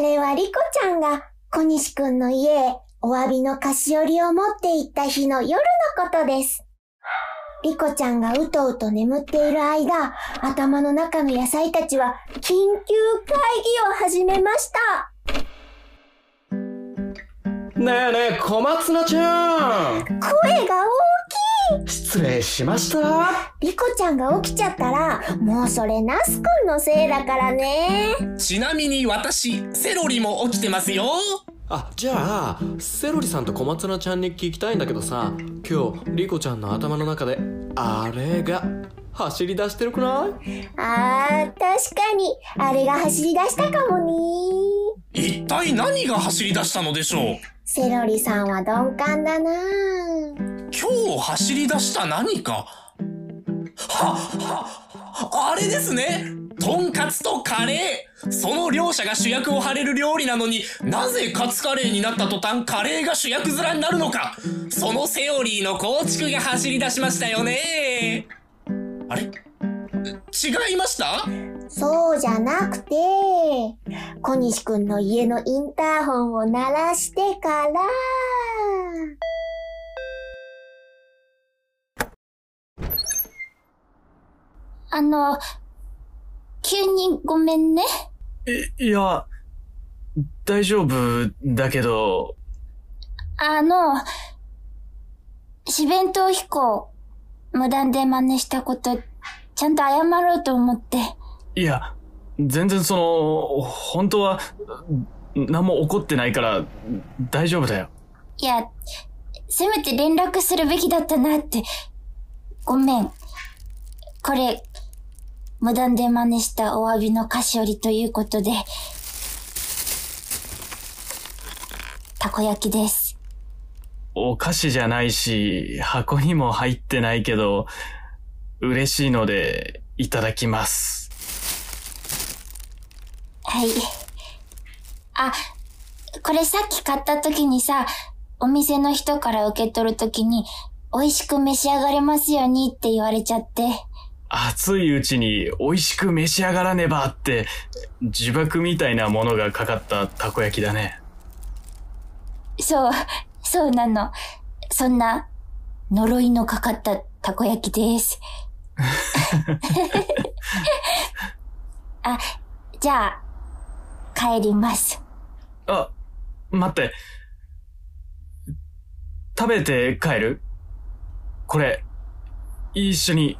れはリコちゃんが小西くんの家へお詫びの菓子折りを持って行った日の夜のことです。リコちゃんがうとうと眠っている間、頭の中の野菜たちは緊急会議を始めました。ねえねえ、小松菜ちゃん声が失礼しましたリコちゃんが起きちゃったら、もうそれナスくんのせいだからね。ちなみに私、セロリも起きてますよ。あ、じゃあ、セロリさんと小松菜ちゃんに聞きたいんだけどさ、今日、リコちゃんの頭の中で、あれが、走り出してるくない？あー、確かに、あれが走り出したかもね。一体何が走り出したのでしょう？セロリさんは鈍感だな今日走り出した何か？は、は、あれですね。とんかつとカレー。その両者が主役を張れる料理なのになぜカツカレーになった途端カレーが主役面になるのか。そのセオリーの構築が走り出しましたよね。あれ？違いました？そうじゃなくて、小西くんの家のインターホンを鳴らしてから、あの、急にごめんね。い、いや、大丈夫だけど、あの、四弁当飛行、無断で真似したこと、ちゃんと謝ろうと思って。いや、全然その、本当は、何も起こってないから、大丈夫だよ。いや、せめて連絡するべきだったなって。ごめん。これ、無断で真似したお詫びの菓子折りということで、たこ焼きです。お菓子じゃないし、箱にも入ってないけど、嬉しいので、いただきます。はい。あ、これさっき買った時にさ、お店の人から受け取る時に、美味しく召し上がれますようにって言われちゃって。熱いうちに美味しく召し上がらねばって、呪縛みたいなものがかかったたこ焼きだね。そう、そうなの。そんな、呪いのかかったたこ焼きです。あ、じゃあ、帰ります。あ、待って。食べて帰る？これ、一緒に。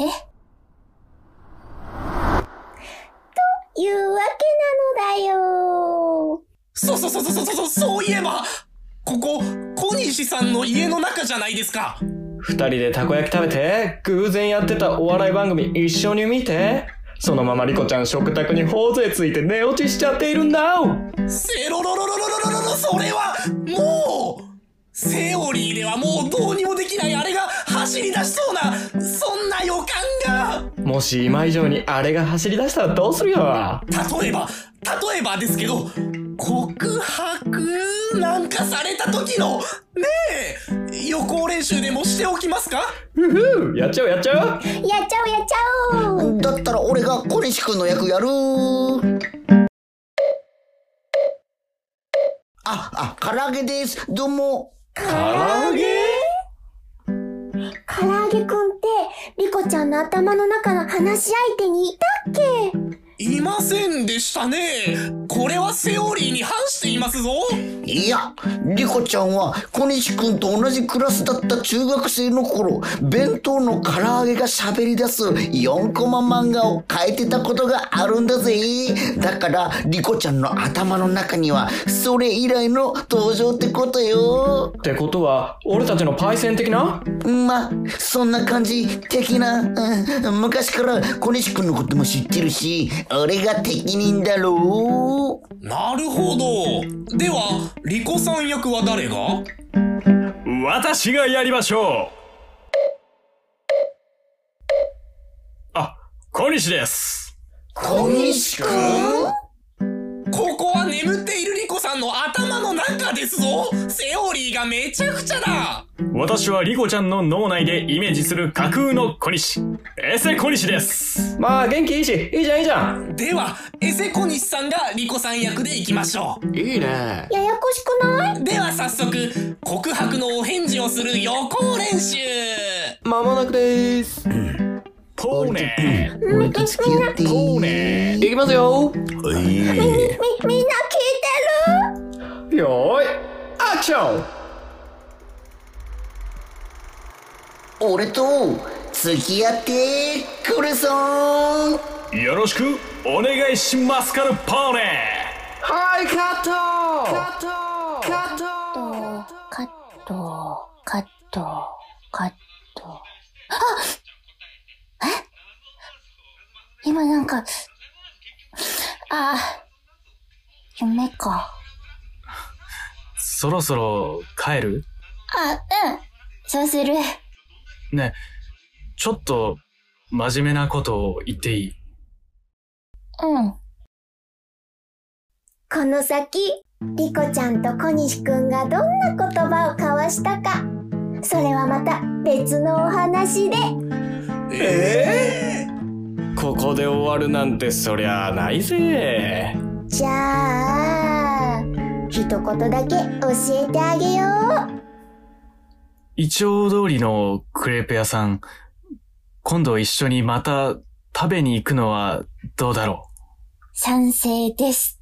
え？いうわけなのだよ。そうそうそうそうそうそう、そういえばここ、小西さんの家の中じゃないですか二人でたこ焼き食べて、偶然やってたお笑い番組一緒に見て。そのままリコちゃん食卓に頬杖ついて寝落ちしちゃっているんだセロロロロロロロロロそれは、もうセオリーではもうどうにもできないあれが走り出しそうな、もし今以上にあれが走り出したらどうするよ？例えば、例えばですけど、告白なんかされた時の、ねえ、予行練習でもしておきますか？ふふやっちゃおうやっちゃおうやっちゃおうやっちゃおう。だったら俺が小西くんの役やるあ、あ、唐揚げです。どうも。唐揚げ？唐揚げくんって、リコちゃんの頭の中の話し相手にいたっけ？いませんでしたね。これはセオリーに反していますぞ。いや、リコちゃんは小西くんと同じクラスだった中学生の頃、弁当の唐揚げが喋り出す4コマ漫画を描いてたことがあるんだぜ。だから、リコちゃんの頭の中には、それ以来の登場ってことよ。ってことは、俺たちのパイセン的な？まあ、そんな感じ的な、うん昔から小西くんのことも知ってるし、俺が適任だろう。なるほど。では、リコさん役は誰が？私がやりましょう。あ、小西です。小西くんここは眠っているリコさんの頭の中ですぞが命めちゃくちゃだ。私はリコちゃんの脳内でイメージする架空の小西。エセ小西です。まあ元気いいし。いいじゃんいいじゃん。では、エセ小西さんがリコさん役でいきましょいいね。ややこしくない？うでは早速告白のお返事をする予行練習。まもなくです。ポーネー。俺と付き合っていいポーネいきますよ。おいみ、みんな聞いてる？よーいアクション俺と付き合ってくれ。よろしくお願いしますから、ポーネはいカットカットカットカット、カット、カット。あえ？今なんか、あ夢か。ー。そろそろ帰る？あ、うん。そうする。ね、ちょっと真面目なことを言っていい？うん。この先、リコちゃんと小西くんがどんな言葉を交わしたか、それはまた別のお話で。えここで終わるなんてそりゃないぜじゃあ、一言だけ教えてあげよう。イチョウ通りのクレープ屋さん、今度一緒にまた食べに行くのはどうだろ賛成です。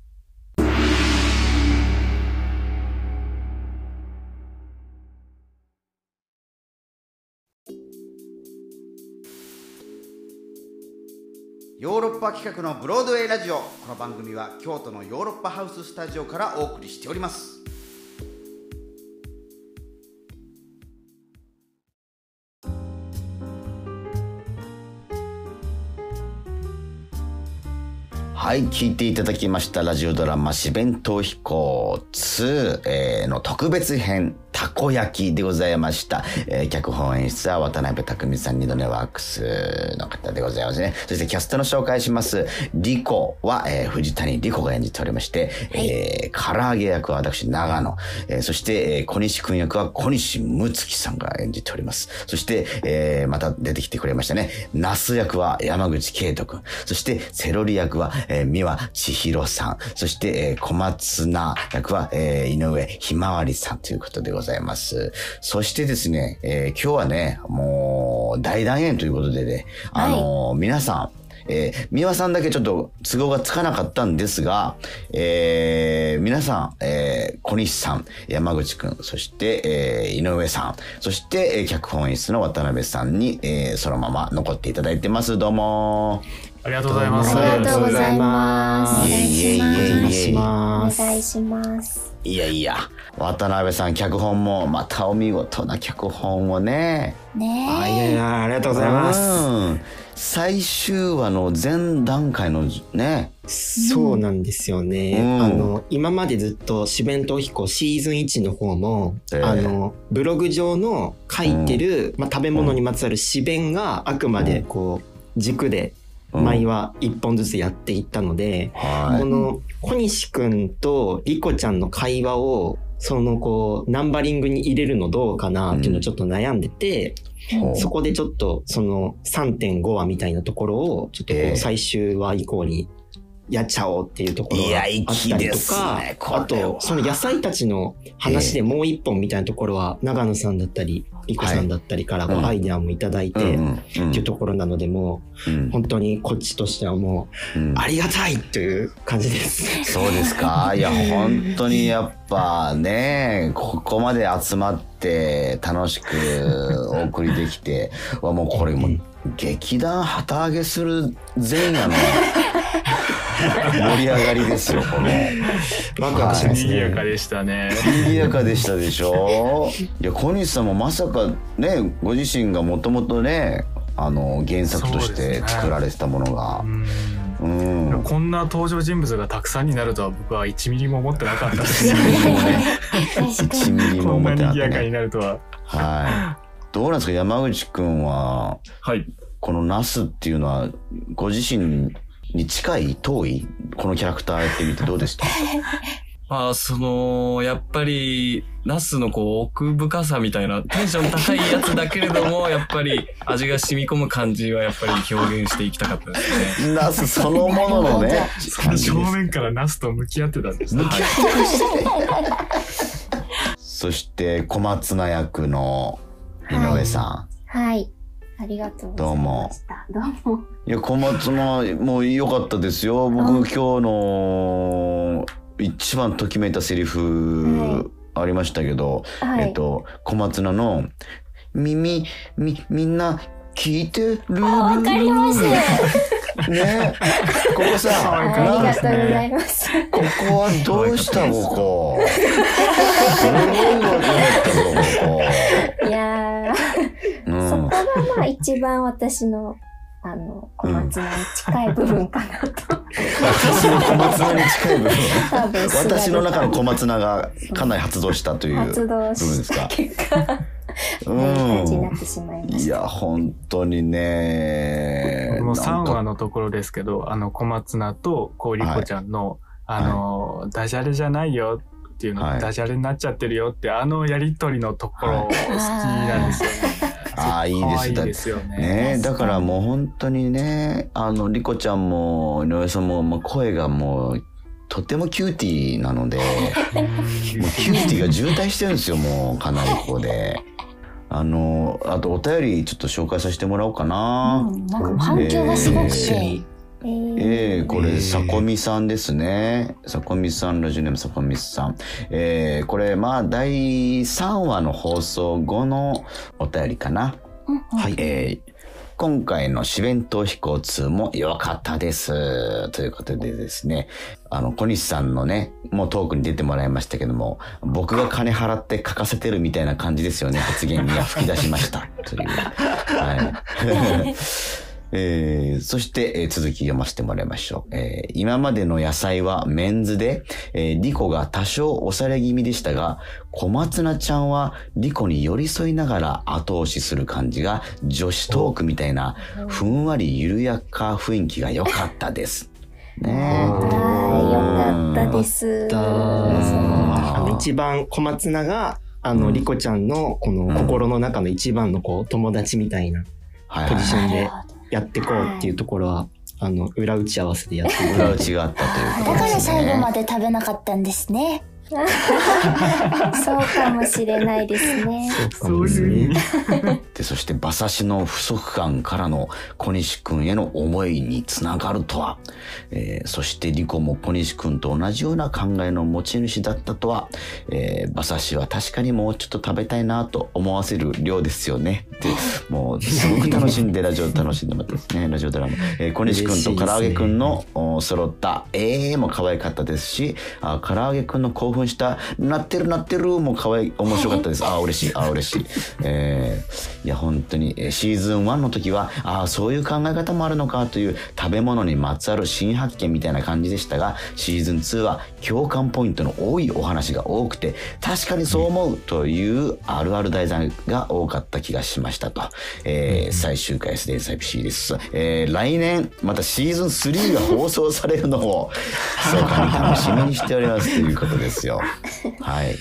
ヨーロッパ企画のブロードウェイラジオ。この番組は京都のヨーロッパハウススタジオからお送りしておりますはい、聞いていただきましたラジオドラマ「四弁当飛行2」の特別編「たこ焼き」でございました、えー脚本演出は渡辺匠さん二度寝ワークスの方でございますね。そしてキャストの紹介します。リコは、えー藤谷リコが演じておりまして、えー唐揚げ役は私長野、えーそして、えー小西くん役は小西睦月さんが演じております。そして、えーまた出てきてくれましたね。ナス役は山口圭人くんそしてセロリ役は、えー三輪千尋さん。そして、えー小松菜役は、えー井上ひまわりさんということでございますそしてですね、えー今日はねもう大団円ということでねあのー皆さんえー、三輪さんだけちょっと都合がつかなかったんですが、えー皆さん、えー小西さん、山口くん、そして、えー井上さん、そして、えー脚本演出の渡辺さんに、えーそのまま残っていただいてます。どうもう。ありがとうございます。ありがとうございます。いえいえいえいえお願いします。いやいや、渡辺さん脚本もまたお見事な脚本をね。ねあいやいやありがとうございますうん最終話の前段階のね、そうなんですよね、うん。あの今までずっと「四弁当飛行」シーズン1の方も、ええ。あのブログ上の書いてる、まあ、食べ物にまつわる詩弁があくまでこう軸でうん。毎話一本ずつやっていったので、はこの小西くんとリコちゃんの会話をそのこうナンバリングに入れるのどうかなっていうのをちょっと悩んでて、うそこでちょっとその3.5話みたいなところをちょっとこええ。う最終話以降にやっちゃおうっていうところがあった粋りとか、ねあとその野菜たちの話でもう一本みたいなところは長野さんだったりリコさんだったりからアイデアもいただいてうんうんっていうところなのでもうん。う本当にこっちとしてはもうん。うありがたいという感じです。そうですか。いや本当にやっぱねここまで集まって楽しくお送りできてはもうこれもう劇団旗揚げする前夜の 盛り上がりですよこれ。ワクワクします賑やかね。でしたね。賑やかでしたでしょ？いや小西さんもまさかねご自身がもともとねあの原作として作られてたものがうんうんこんな登場人物がたくさんになるとは僕は1ミリも思ってなかったです。1ミリも こん思ってなかったな賑やかにねなるとは。はいどうなんですか？山口くんははい。このナスっていうのはご自身に近い遠いこのキャラクターやってみてどうでした？ま あ、その、やっぱり、ナスのこう、奥深さみたいな、テンション高いやつだけれども、やっぱり味が染み込む感じはやっぱり表現していきたかったですね。ナスそのもののね、正面からナスと向き合ってたんですね。そして小松菜役の井上さはい。ありがとうございました。どうも。ん。いや、小松菜もう良かったですよ。僕今日の一番ときめいたセリフありましたけど、はいえっと、小松菜の耳、み、みんな聞いてる？わかります。ねここさ、ありがとうございます。ここはどうしたここ。すごいことだったぞ、こいや。がまあ一番私の、あの、小松菜に近い部分かなと。私の小松菜に近い部分。私の中の小松菜がかなり発動したという発動部分ですか？した結果、いや、本当にね。僕も3なんか話のところですけど、あの、小松菜とこうりこちゃんの、あの、ダジャレじゃないよっていうの、はいダジャレになっちゃってるよって、あのやりとりのところ、はい好きなんですよね。ああ、いいです。可愛いだですよね。ねだからもう本当にね、あの、リコちゃんも、井上さんも、もう声がもう、とてもキューティーなので、もうキューティーが渋滞してるんですよ、もう、かなりここで。あの、あとお便りちょっと紹介させてもらおうかな。うん、なんか反響がすごくて。えーええこれ、えーさこみさんですね。さこみさん、ラジオネームさこみさん。えー、これ、まあ、第3話の放送後のお便りかな。はい。えー、今回の思弁逃避行2も良かったです。ということでですね、あの、小西さんのね、もうトークに出てもらいましたけども、僕が金払って書かせてるみたいな感じですよね、発言には吹き出しました。という。はい。えーそして、えー続き読ませてもらいましょう。えー今までの野菜はメンズで、えーリコが多少押され気味でしたが、小松菜ちゃんはリコに寄り添いながら後押しする感じが女子トークみたいな、ふんわり緩やか雰囲気が良かったです。ねはい、よかったです。だあの一番小松菜が、あの、リコちゃんのこの心の中の一番のこう友達みたいなポジションでやってこうっていうところは、あの、裏打ち合わせでやってく裏れ打ちがあったというだことからですね。最後まで食べなかったんですね。そうかもしれないですね。そういう意味。で、そして馬刺しの不足感からの小西くんへの思いにつながるとは、えーそしてリコも小西くんと同じような考えの持ち主だったとは、えー馬刺しは確かにもうちょっと食べたいなと思わせる量ですよね。で、もうすごく楽しんでラジオ楽しんでもらってですね、ラジオドラマ。えー小西くんと唐揚げくんのお揃ったええーも可愛かったですし、あ唐揚げくんの興奮した。なってるなってる。も可愛い。面白かったです。あー嬉しい、あー嬉しい。えーいや本当に。えーシーズン1の時はああそういう考え方もあるのかという食べ物にまつわる新発見みたいな感じでしたがシーズン2は共感ポイントの多いお話が多くて確かにそう思うというあるある題材が多かった気がしましたと、えー最終回 SDSIPC です、えー来年またシーズン3が放送されるのを密かに楽しみにしておりますということですよ。はい。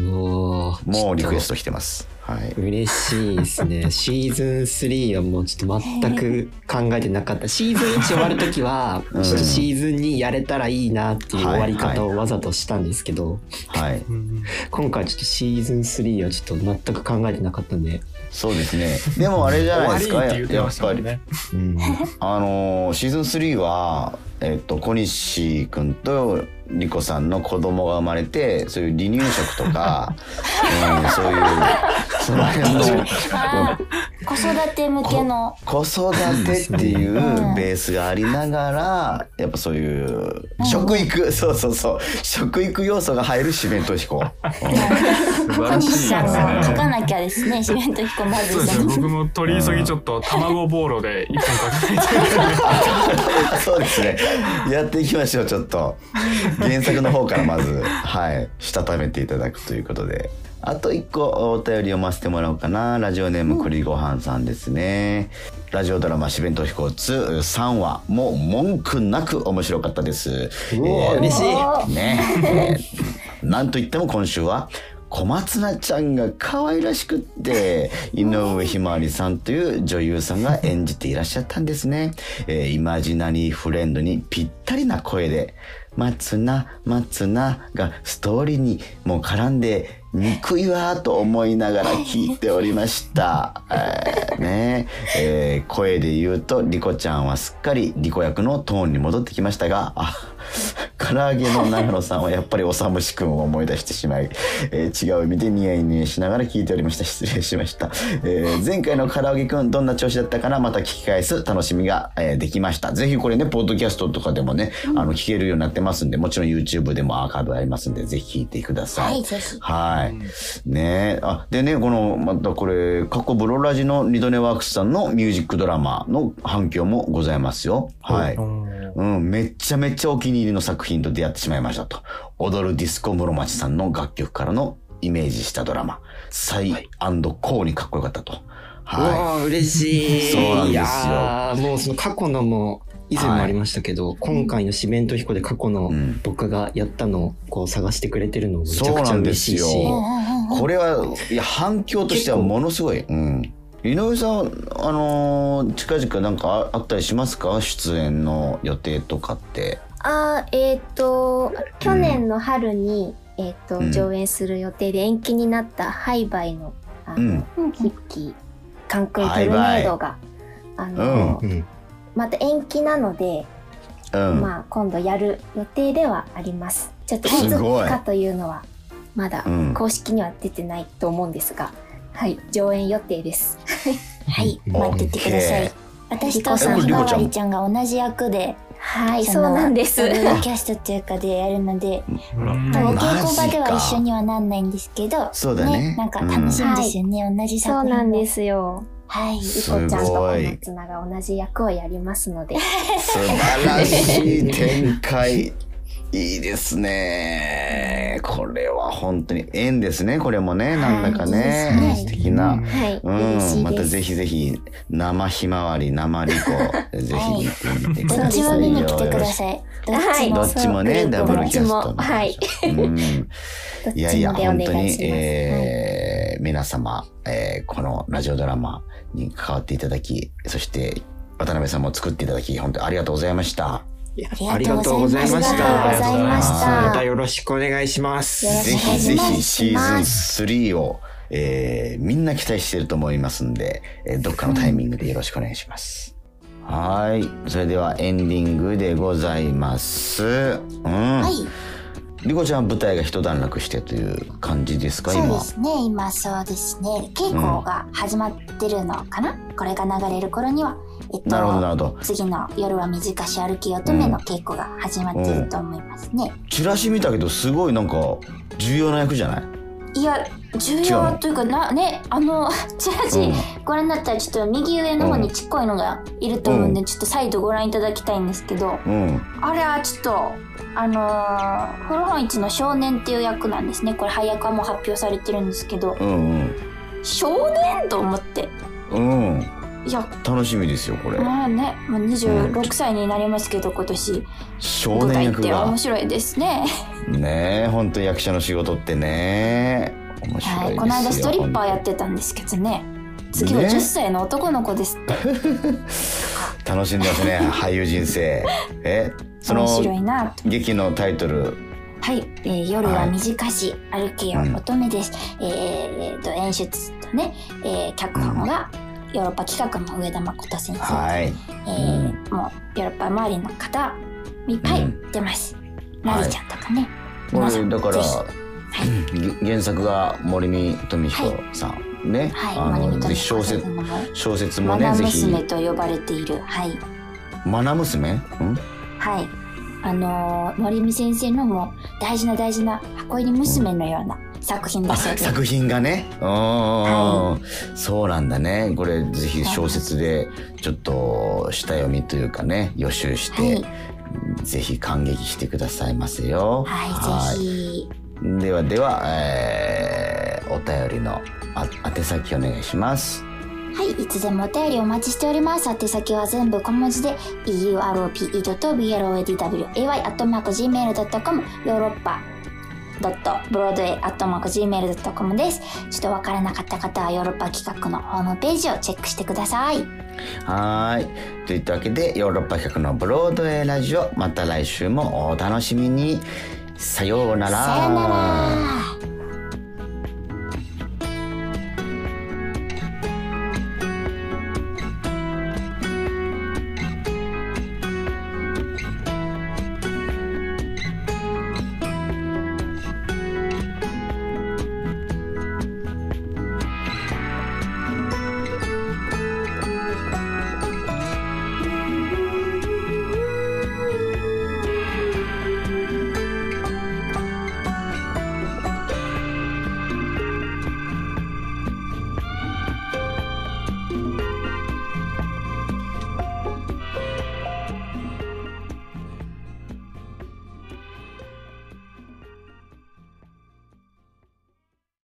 もう、もうリクエスト来てます。はい。嬉しいですね。シーズン3はもうちょっと全く考えてなかった。シーズン1終わるときは、ちょっとシーズン2やれたらいいなっていう終わり方をわざとしたんですけど、はい。今回ちょっとシーズン3はちょっと全く考えてなかったんで、そうですね。でもあれじゃないですか、やっぱり。うん、あのーシーズン3は、えっと、小西くんとリコさんの子供が生まれて、そういう離乳食とか、うん、そういう、その辺の、子育て向けの。子育てっていうベースがありながら、やっぱそういう、食育、そうそうそう、食育要素が入る四面と飛行。素晴らしいです小西さん。書かなきゃですね、シメント彦まずそうですね。僕も取り急ぎちょっと卵ボーロで一本かけて。そうですね。やっていきましょう、ちょっと。原作の方からまず、はい、したためていただくということで。あと一個お便り読ませてもらおうかな。ラジオネーム栗ごはんさんですね。ラジオドラマ「四弁と飛行2」3話もう文句なく面白かったです。嬉しいね、えーなんといっても今週は小松菜ちゃんが可愛らしくって井上ひまわりさんという女優さんが演じていらっしゃったんですね、えーイマジナリーフレンドにぴったりな声で「松菜松菜」がストーリーにもう絡んで憎いわーと思いながら 聞いておりました。えーねえー声で言うとリコちゃんはすっかりリコ役のトーンに戻ってきましたが、あ、唐揚げの長野さんはやっぱりおさむしくんを思い出してしまい、えー違う意味でニヤニヤしながら聞いておりました。失礼しました。えー前回の唐揚げくんどんな調子だったかな？また聞き返す楽しみが、えーできました。ぜひこれね、ポッドキャストとかでもね、あの聞けるようになってますんで、もちろん YouTube でもアーカイブありますんで、ぜひ聞いてください。はい、ぜひ。はい。ねえ。あ、でね、この、またこれ、過去ブロラジの二度寝ワークスさんのミュージックドラマの反響もございますよ。はい。うん、めっちゃめっちゃお気に入りの作品と出会ってしまいましたと。踊るディスコ室町さんの楽曲からのイメージしたドラマ、サイコーにかっこよかったと。うはわー嬉しい。そうなんですよもうその過去のも、以前もありましたけど、今回の四面と彦で過去のうん僕がやったのをこう探してくれてるのもめちゃくちゃ嬉しいし。。これは、いや、反響としてはものすごい。うん。井上さん、あのー近々なんかああったりしますか？出演の予定とかって。あーえっ、と去年の春に、えっ、と、うん上演する予定で延期になったハイバイのあの、ヒッキーカンクントルネードがあの、うん。また延期なので、うん。まあ今度やる予定ではあります。ちょっといつすごいかというのはまだうん公式には出てないと思うんですが、はい上演予定です。はい、うん待っててください。私とさひまわりちゃんが同じ役で、はいそうなんです。キャストっていうかでやるので、お稽古場では一緒にはなんないんですけど、そうだねなんか楽しいんですよね、同じそう作品。なんですよ。はい。リすコちゃんと小松菜が同じ役をやりますので、素晴らしい展開。いいですね。これは本当に縁ですね。これもね、なんだかね、はい素敵な。はい、う嬉しいです。ん、またぜひぜひ、生ひまわり、生リコ、ぜひ見てみてくどっちださいよ。も見に来てください。どっちも。どっちもね、ダブルキャストはい。うんどっいやいや、本当にえー皆様、えーこのラジオドラマに関わっていただき、そして、渡辺さんも作っていただき、本当にありがとうございました。ありがとうございました。ありがとうございましたまたよろしくお願いします。ぜひぜひシーズン3を、えーみんな期待してると思いますんで、えーどっかのタイミングでよろしくお願いします。はい。それではエンディングでございます。うん。はい。リコちゃんは舞台が一段落してという感じですか、今？そうで。すね、今そうですね。稽古が始まってるのかな、これが流れる頃には。えっと、なるほど、なるほど。次の夜は短し歩き乙女の稽古が始まってると思いますね。チラシ見たけど、すごいなんか、重要な役じゃない？いや、重要というか、な、ね、あの、チラシ、ご覧になったらちょっと右上の方にちっこいのがいると思うんで、ちょっと再度ご覧いただきたいんですけど、うん。あれはちょっと、あのー、古本市の少年っていう役なんですね。これ早くはもう発表されてるんですけど、うん少年と思って。うん。うん。いや、楽しみですよ、これ。まあね、もう26歳になりますけど、今年。少年役がて面。白いですね。ねえ、本当役者の仕事ってね。面白いですよ。はい、この間ストリッパーやってたんですけどね。次はね10歳の男の子ですって。楽しんでますね、俳優人生。え、その面白いなと。劇のタイトル。はい、えー夜は短し、歩けよ乙女です。えーえーと演出とね、えー脚本がヨーロッパ企画の上田誠先生。はい。えーもうヨーロッパ周りの方いっぱい出ます。なりちゃんとかね。こ皆さんれだからぜひ、げ原作が森見富彦さん。ね。はい、あの、ぜひ小説小説もね、ぜひ。娘と呼ばれている、はい。マナ娘？ん？はい。あのー、森見先生のもう大事な大事な箱入り娘のような作品だあ、そうです。作品がね。うん、はそうなんだね。これぜひ小説でちょっと下読みというかね、予習して、はいぜひ感激してくださいませよ。はい、ぜひ。ひ。ではでは、えお便りのあ宛先お願いしますはい、いつでもお便りお待ちしております。宛先は全部小文字で、europe.bloodway.gmail.com、ヨーロッパ .broadway.gmail.com です。ちょっとわからなかった方はヨーロッパ企画のホームページをチェックしてください。はーいといったわけでヨーロッパ企画のブロードウェイラジオまた来週もお楽しみにさようならさよなら。